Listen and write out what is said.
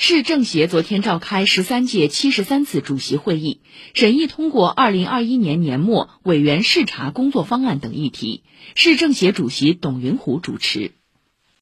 市政协昨天召开十三届七十三次主席会议审议通过二零二一年年末委员视察工作方案等议题。市政协主席董云虎主持。